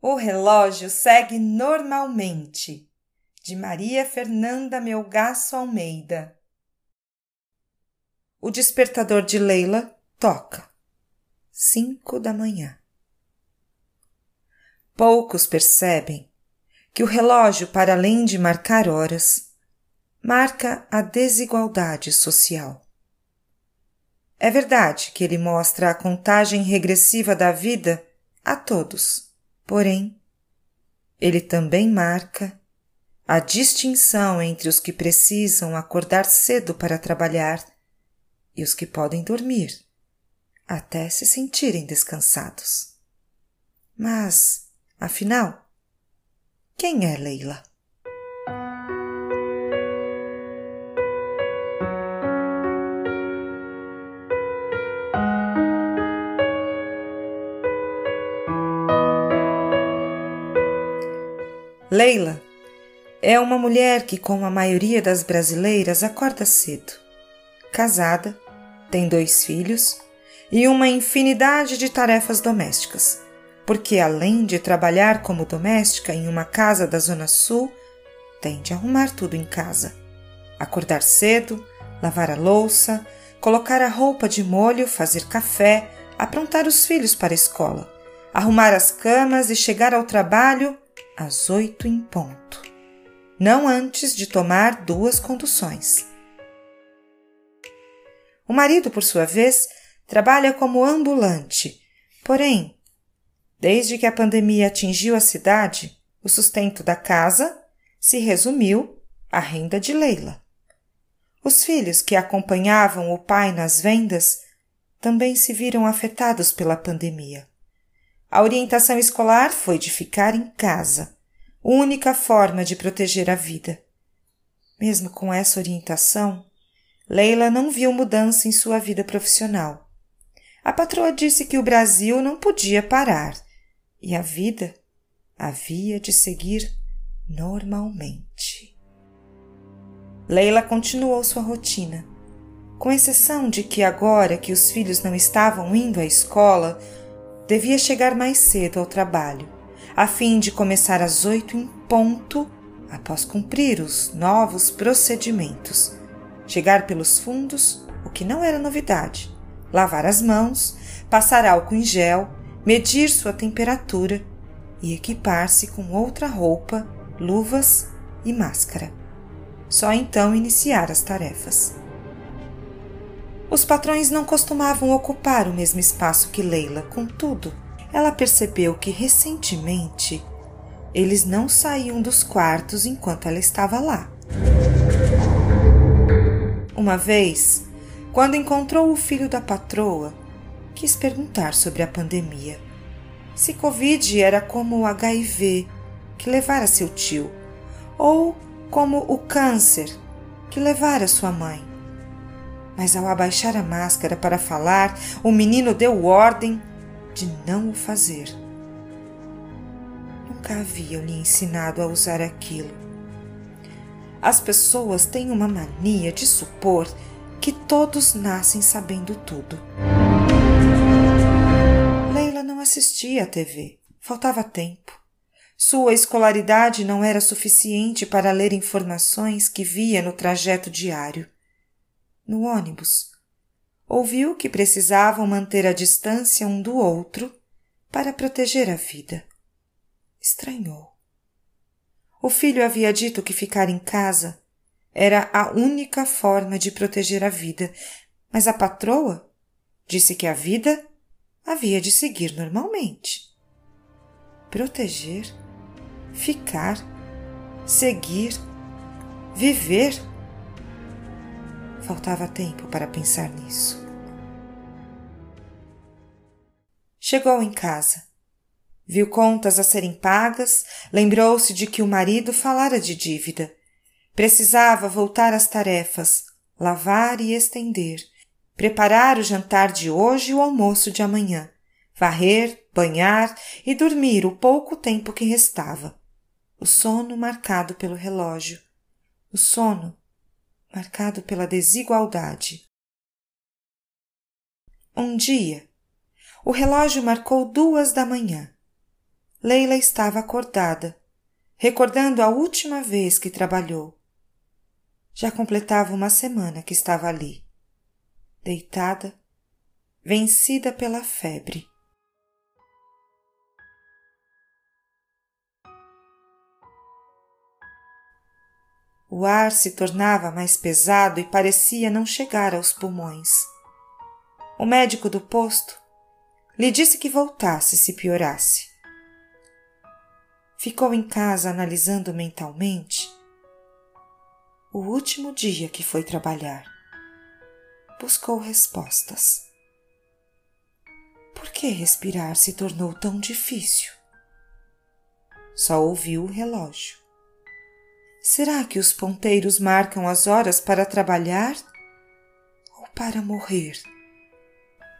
O relógio segue normalmente. De Maria Fernanda Melgaço Almeida. O despertador de Leila toca. Cinco da manhã. Poucos percebem que o relógio, para além de marcar horas, marca a desigualdade social. É verdade que ele mostra a contagem regressiva da vida a todos, porém, ele também marca a distinção entre os que precisam acordar cedo para trabalhar e os que podem dormir até se sentirem descansados. Mas, afinal, quem é Leila? Leila é uma mulher que, como a maioria das brasileiras, acorda cedo. Casada, tem dois filhos e uma infinidade de tarefas domésticas, porque além de trabalhar como doméstica em uma casa da Zona Sul, tem de arrumar tudo em casa. Acordar cedo, lavar a louça, colocar a roupa de molho, fazer café, aprontar os filhos para a escola, arrumar as camas e chegar ao trabalho às oito em ponto, não antes de tomar duas conduções. O marido, por sua vez, trabalha como ambulante, porém, desde que a pandemia atingiu a cidade, o sustento da casa se resumiu à renda de Leila. Os filhos que acompanhavam o pai nas vendas também se viram afetados pela pandemia. A orientação escolar foi de ficar em casa, única forma de proteger a vida. Mesmo com essa orientação, Leila não viu mudança em sua vida profissional. A patroa disse que o Brasil não podia parar e a vida havia de seguir normalmente. Leila continuou sua rotina, com exceção de que agora que os filhos não estavam indo à escola, devia chegar mais cedo ao trabalho, a fim de começar às oito em ponto após cumprir os novos procedimentos. Chegar pelos fundos, o que não era novidade, lavar as mãos, passar álcool em gel, medir sua temperatura e equipar-se com outra roupa, luvas e máscara. Só então iniciar as tarefas. Os patrões não costumavam ocupar o mesmo espaço que Leila, contudo, ela percebeu que recentemente eles não saíam dos quartos enquanto ela estava lá. Uma vez, quando encontrou o filho da patroa, quis perguntar sobre a pandemia. Se Covid era como o HIV que levara seu tio, ou como o câncer que levara sua mãe mas ao abaixar a máscara para falar, o menino deu ordem de não o fazer. Nunca haviam lhe ensinado a usar aquilo. As pessoas têm uma mania de supor que todos nascem sabendo tudo. Leila não assistia à TV, faltava tempo. Sua escolaridade não era suficiente para ler informações que via no trajeto diário no ônibus. Ouviu que precisavam manter a distância um do outro para proteger a vida. Estranhou. O filho havia dito que ficar em casa era a única forma de proteger a vida, mas a patroa disse que a vida havia de seguir normalmente. Proteger, ficar, seguir, viver Faltava tempo para pensar nisso. Chegou em casa. Viu contas a serem pagas, lembrou-se de que o marido falara de dívida. Precisava voltar às tarefas, lavar e estender, preparar o jantar de hoje e o almoço de amanhã, varrer, banhar e dormir o pouco tempo que restava. O sono marcado pelo relógio. O sono marcado pela desigualdade. Um dia, o relógio marcou duas da manhã. Leila estava acordada, recordando a última vez que trabalhou. Já completava uma semana que estava ali, deitada, vencida pela febre. O ar se tornava mais pesado e parecia não chegar aos pulmões. O médico do posto lhe disse que voltasse se piorasse. Ficou em casa analisando mentalmente o último dia que foi trabalhar. Buscou respostas. Por que respirar se tornou tão difícil? Só ouviu o relógio. Será que os ponteiros marcam as horas para trabalhar ou para morrer?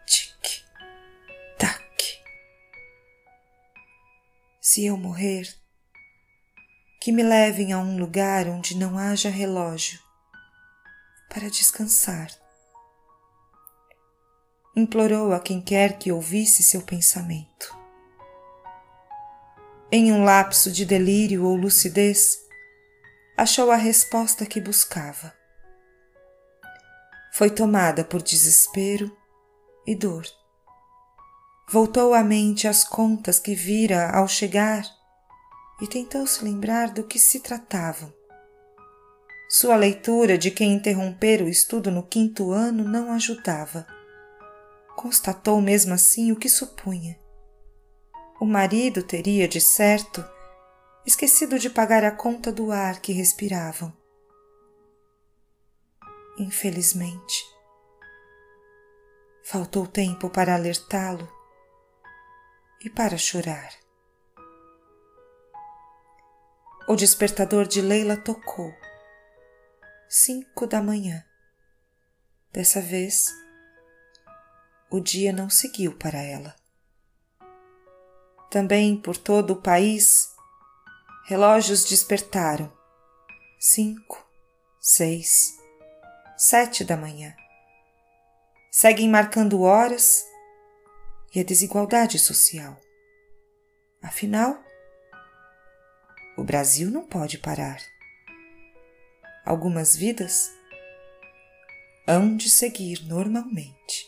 Tic, tac. Se eu morrer, que me levem a um lugar onde não haja relógio para descansar. Implorou a quem quer que ouvisse seu pensamento. Em um lapso de delírio ou lucidez, achou a resposta que buscava. Foi tomada por desespero e dor. Voltou à mente as contas que vira ao chegar e tentou se lembrar do que se tratavam. Sua leitura de quem interrompera o estudo no quinto ano não ajudava. Constatou mesmo assim o que supunha. O marido teria, de certo, esquecido de pagar a conta do ar que respiravam. Infelizmente, faltou tempo para alertá-lo e para chorar. O despertador de Leila tocou. Cinco da manhã. Dessa vez, o dia não seguiu para ela. Também por todo o país Relógios despertaram. Cinco, seis, sete da manhã. Seguem marcando horas e a desigualdade social. Afinal, o Brasil não pode parar. Algumas vidas hão de seguir normalmente.